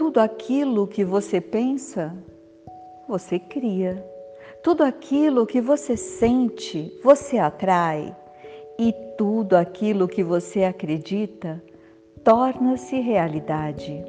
tudo aquilo que você pensa, você cria. Tudo aquilo que você sente, você atrai. E tudo aquilo que você acredita torna-se realidade.